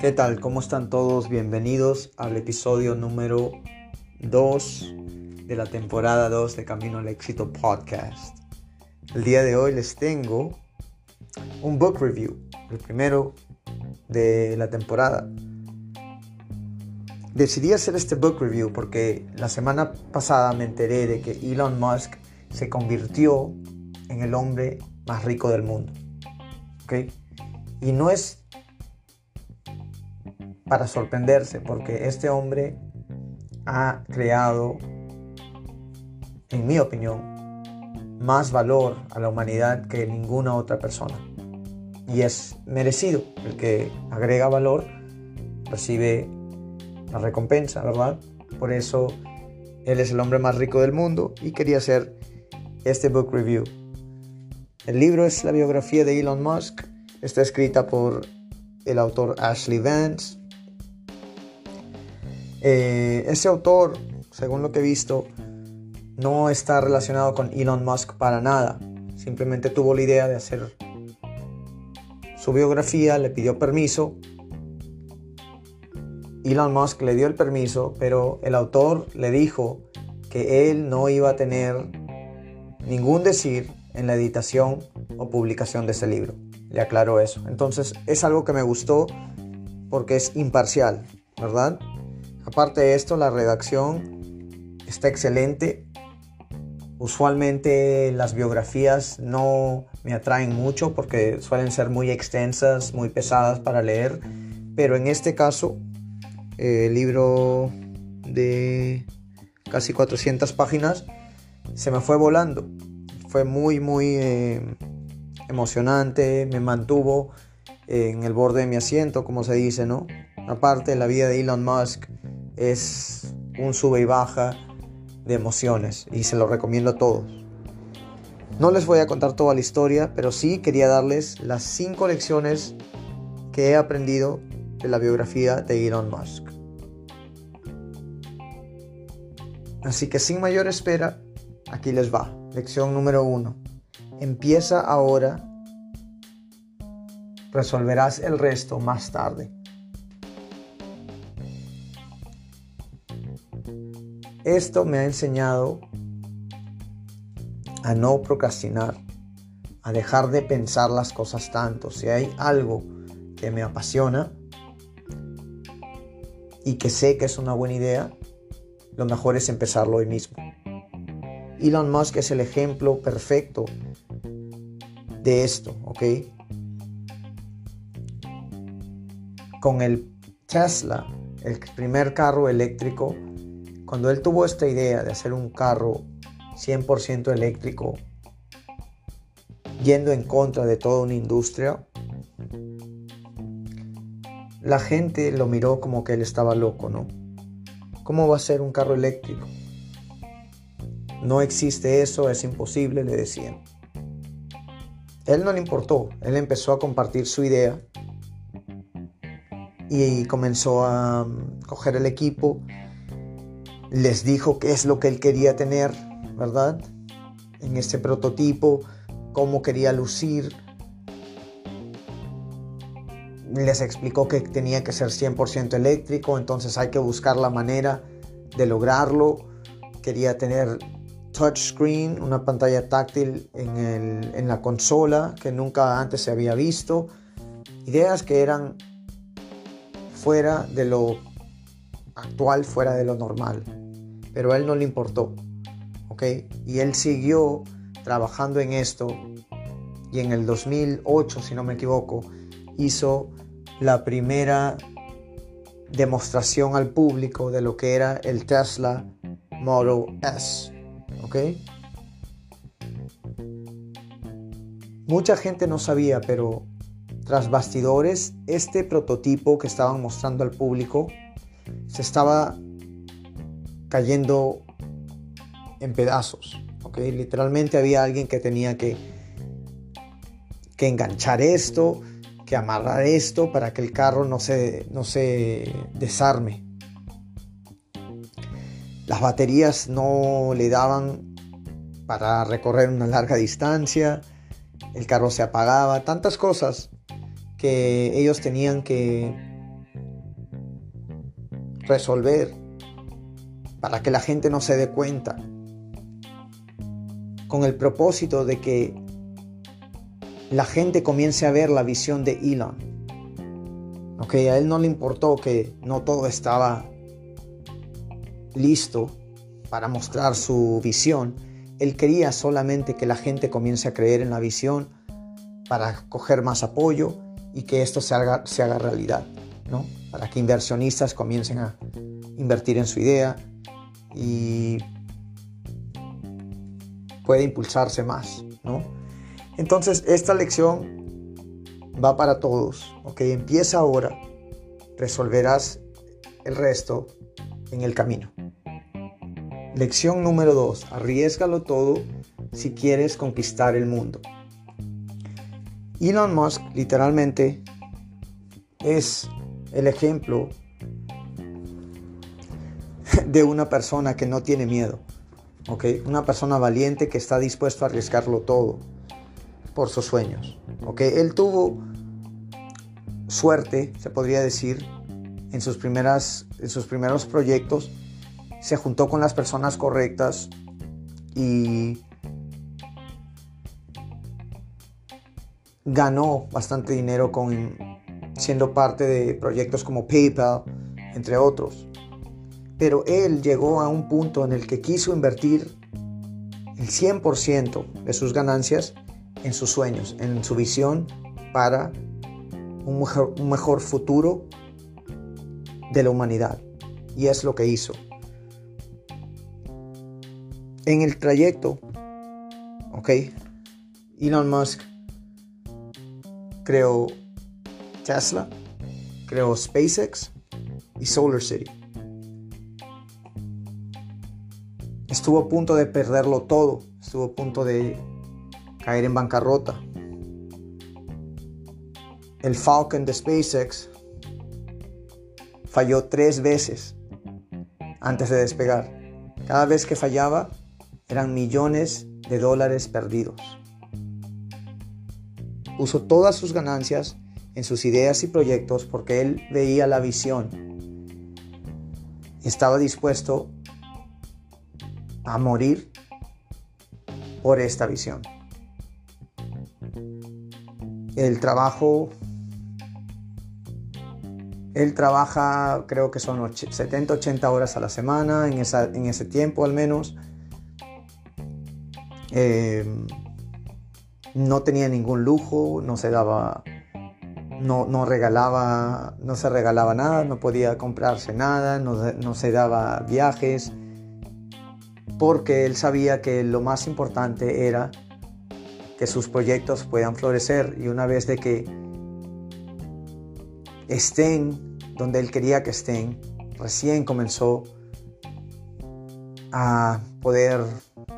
¿Qué tal? ¿Cómo están todos? Bienvenidos al episodio número 2 de la temporada 2 de Camino al Éxito Podcast. El día de hoy les tengo un book review, el primero de la temporada. Decidí hacer este book review porque la semana pasada me enteré de que Elon Musk se convirtió en el hombre más rico del mundo. ¿Ok? Y no es para sorprenderse, porque este hombre ha creado, en mi opinión, más valor a la humanidad que ninguna otra persona. Y es merecido. El que agrega valor recibe la recompensa, ¿verdad? Por eso él es el hombre más rico del mundo y quería hacer este book review. El libro es la biografía de Elon Musk. Está escrita por el autor Ashley Vance eh, ese autor, según lo que he visto, no está relacionado con Elon Musk para nada. Simplemente tuvo la idea de hacer su biografía, le pidió permiso. Elon Musk le dio el permiso, pero el autor le dijo que él no iba a tener ningún decir en la editación o publicación de ese libro. Le aclaró eso. Entonces es algo que me gustó porque es imparcial, ¿verdad? Aparte de esto, la redacción está excelente. Usualmente las biografías no me atraen mucho porque suelen ser muy extensas, muy pesadas para leer. Pero en este caso, el libro de casi 400 páginas se me fue volando. Fue muy, muy eh, emocionante. Me mantuvo en el borde de mi asiento, como se dice, ¿no? Aparte, la vida de Elon Musk es un sube y baja de emociones y se lo recomiendo a todos. No les voy a contar toda la historia, pero sí quería darles las cinco lecciones que he aprendido de la biografía de Elon Musk. Así que sin mayor espera, aquí les va. Lección número uno. Empieza ahora, resolverás el resto más tarde. Esto me ha enseñado a no procrastinar, a dejar de pensar las cosas tanto. Si hay algo que me apasiona y que sé que es una buena idea, lo mejor es empezarlo hoy mismo. Elon Musk es el ejemplo perfecto de esto, ¿ok? Con el Tesla, el primer carro eléctrico, cuando él tuvo esta idea de hacer un carro 100% eléctrico, yendo en contra de toda una industria, la gente lo miró como que él estaba loco, ¿no? ¿Cómo va a ser un carro eléctrico? No existe eso, es imposible, le decían. Él no le importó, él empezó a compartir su idea y comenzó a coger el equipo les dijo qué es lo que él quería tener, ¿verdad? En este prototipo, cómo quería lucir. Les explicó que tenía que ser 100% eléctrico, entonces hay que buscar la manera de lograrlo. Quería tener touchscreen, una pantalla táctil en, en la consola que nunca antes se había visto. Ideas que eran fuera de lo actual, fuera de lo normal pero a él no le importó. ¿Ok? Y él siguió trabajando en esto y en el 2008, si no me equivoco, hizo la primera demostración al público de lo que era el Tesla Model S. Mucha gente no sabía, pero tras bastidores, este prototipo que estaban mostrando al público se estaba cayendo en pedazos. Literalmente había alguien que tenía que, que enganchar esto, que amarrar esto para que el carro no se, no se desarme. Las baterías no le daban para recorrer una larga distancia. el carro se apagaba, tantas cosas que ellos tenían que resolver para que la gente no se dé cuenta, con el propósito de que la gente comience a ver la visión de Elon. Ok, a él no le importó que no todo estaba listo para mostrar su visión. Él quería solamente que la gente comience a creer en la visión para coger más apoyo y que esto se haga, se haga realidad, ¿no? Para que inversionistas comiencen a invertir en su idea y puede impulsarse más, ¿no? Entonces, esta lección va para todos, ¿ok? Empieza ahora, resolverás el resto en el camino. Lección número 2. Arriesgalo todo si quieres conquistar el mundo. Elon Musk literalmente es el ejemplo de una persona que no tiene miedo. ¿okay? Una persona valiente que está dispuesto a arriesgarlo todo por sus sueños. ¿okay? Él tuvo suerte, se podría decir, en sus, primeras, en sus primeros proyectos. Se juntó con las personas correctas y ganó bastante dinero con siendo parte de proyectos como PayPal, entre otros. Pero él llegó a un punto en el que quiso invertir el 100% de sus ganancias en sus sueños, en su visión para un mejor, un mejor futuro de la humanidad. Y es lo que hizo. En el trayecto, ok, Elon Musk creó Tesla, creó SpaceX y Solar City. Estuvo a punto de perderlo todo, estuvo a punto de caer en bancarrota. El Falcon de SpaceX falló tres veces antes de despegar. Cada vez que fallaba eran millones de dólares perdidos. Puso todas sus ganancias en sus ideas y proyectos porque él veía la visión estaba dispuesto a morir por esta visión. El trabajo, él trabaja creo que son 70, 80 horas a la semana, en, en ese tiempo al menos. Eh, no tenía ningún lujo, no se daba, no, no, regalaba, no se regalaba nada, no podía comprarse nada, no, no se daba viajes, porque él sabía que lo más importante era que sus proyectos puedan florecer y una vez de que estén donde él quería que estén, recién comenzó a poder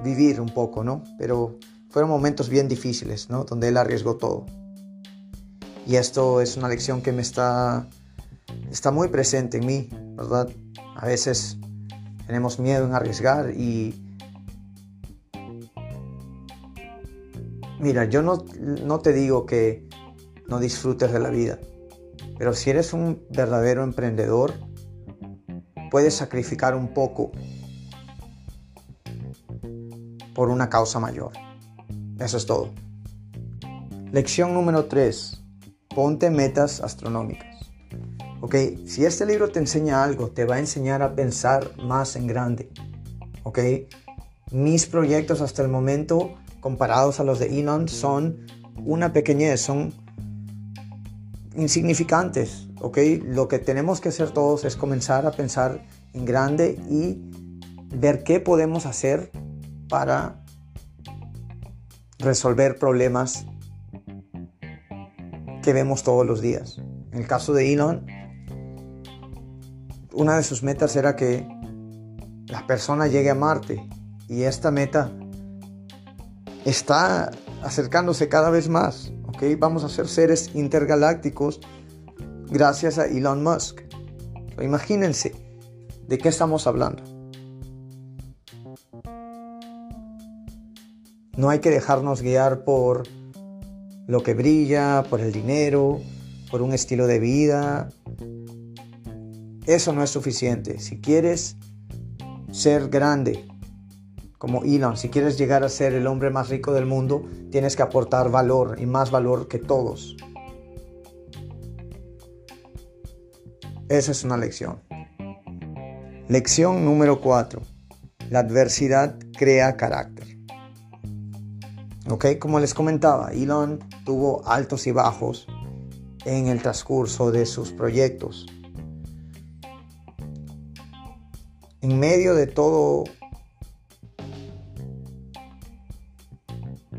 vivir un poco, ¿no? Pero fueron momentos bien difíciles, ¿no? Donde él arriesgó todo. Y esto es una lección que me está, está muy presente en mí, ¿verdad? A veces tenemos miedo en arriesgar y... Mira, yo no, no te digo que no disfrutes de la vida, pero si eres un verdadero emprendedor, puedes sacrificar un poco por una causa mayor. Eso es todo. Lección número 3. Ponte metas astronómicas. Ok, si este libro te enseña algo, te va a enseñar a pensar más en grande. Ok, mis proyectos hasta el momento, comparados a los de Elon, son una pequeñez, son insignificantes. Ok, lo que tenemos que hacer todos es comenzar a pensar en grande y ver qué podemos hacer para resolver problemas que vemos todos los días. En el caso de Elon, una de sus metas era que la persona llegue a Marte y esta meta está acercándose cada vez más. ¿okay? Vamos a ser seres intergalácticos gracias a Elon Musk. Imagínense de qué estamos hablando. No hay que dejarnos guiar por lo que brilla, por el dinero, por un estilo de vida. Eso no es suficiente. Si quieres ser grande, como Elon, si quieres llegar a ser el hombre más rico del mundo, tienes que aportar valor y más valor que todos. Esa es una lección. Lección número 4. La adversidad crea carácter. Ok, como les comentaba, Elon tuvo altos y bajos en el transcurso de sus proyectos. En medio de todo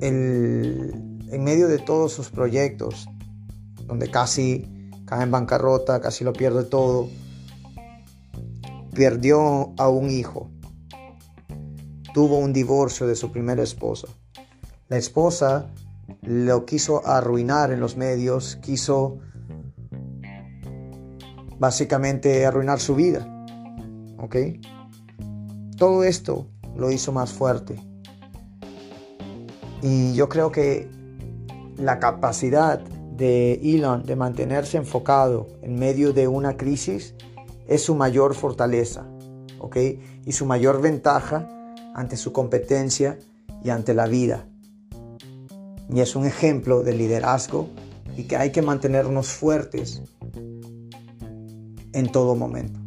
en medio de todos sus proyectos, donde casi cae en bancarrota, casi lo pierde todo, perdió a un hijo, tuvo un divorcio de su primera esposa. La esposa lo quiso arruinar en los medios, quiso básicamente arruinar su vida. ¿Ok? Todo esto lo hizo más fuerte. Y yo creo que la capacidad de Elon de mantenerse enfocado en medio de una crisis es su mayor fortaleza, ¿ok? Y su mayor ventaja ante su competencia y ante la vida. Y es un ejemplo de liderazgo y que hay que mantenernos fuertes en todo momento.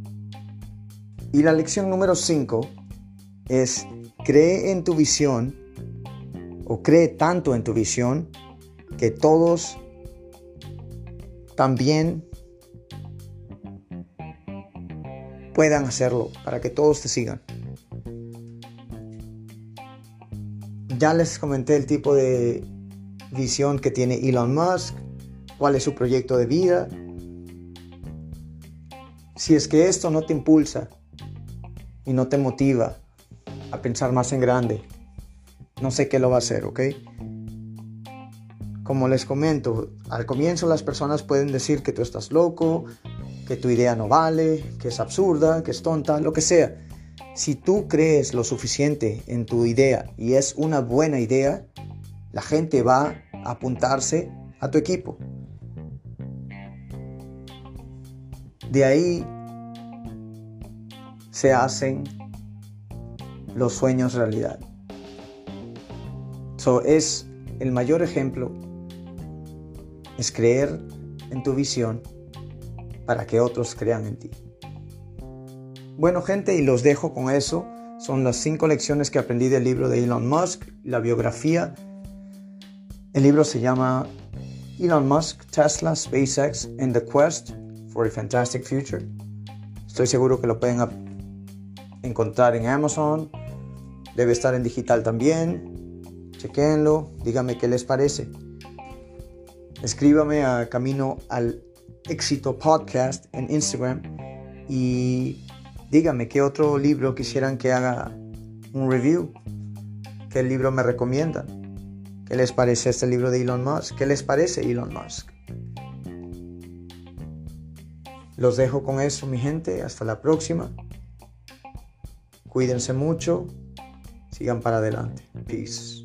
Y la lección número 5 es cree en tu visión o cree tanto en tu visión que todos también puedan hacerlo, para que todos te sigan. Ya les comenté el tipo de visión que tiene Elon Musk, cuál es su proyecto de vida. Si es que esto no te impulsa y no te motiva a pensar más en grande, no sé qué lo va a hacer, ¿ok? Como les comento, al comienzo las personas pueden decir que tú estás loco, que tu idea no vale, que es absurda, que es tonta, lo que sea. Si tú crees lo suficiente en tu idea y es una buena idea, la gente va a apuntarse a tu equipo. De ahí se hacen los sueños realidad es el mayor ejemplo, es creer en tu visión para que otros crean en ti. Bueno gente, y los dejo con eso. Son las cinco lecciones que aprendí del libro de Elon Musk, la biografía. El libro se llama Elon Musk, Tesla, SpaceX and the Quest for a Fantastic Future. Estoy seguro que lo pueden encontrar en Amazon. Debe estar en digital también. Chequenlo, díganme qué les parece. Escríbame a Camino al Éxito Podcast en Instagram y díganme qué otro libro quisieran que haga un review. ¿Qué libro me recomiendan? ¿Qué les parece este libro de Elon Musk? ¿Qué les parece Elon Musk? Los dejo con eso, mi gente. Hasta la próxima. Cuídense mucho. Sigan para adelante. Peace.